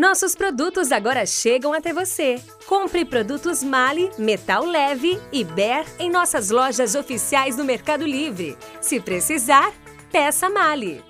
Nossos produtos agora chegam até você. Compre produtos Mali, Metal Leve e Ber em nossas lojas oficiais no Mercado Livre. Se precisar, peça Mali.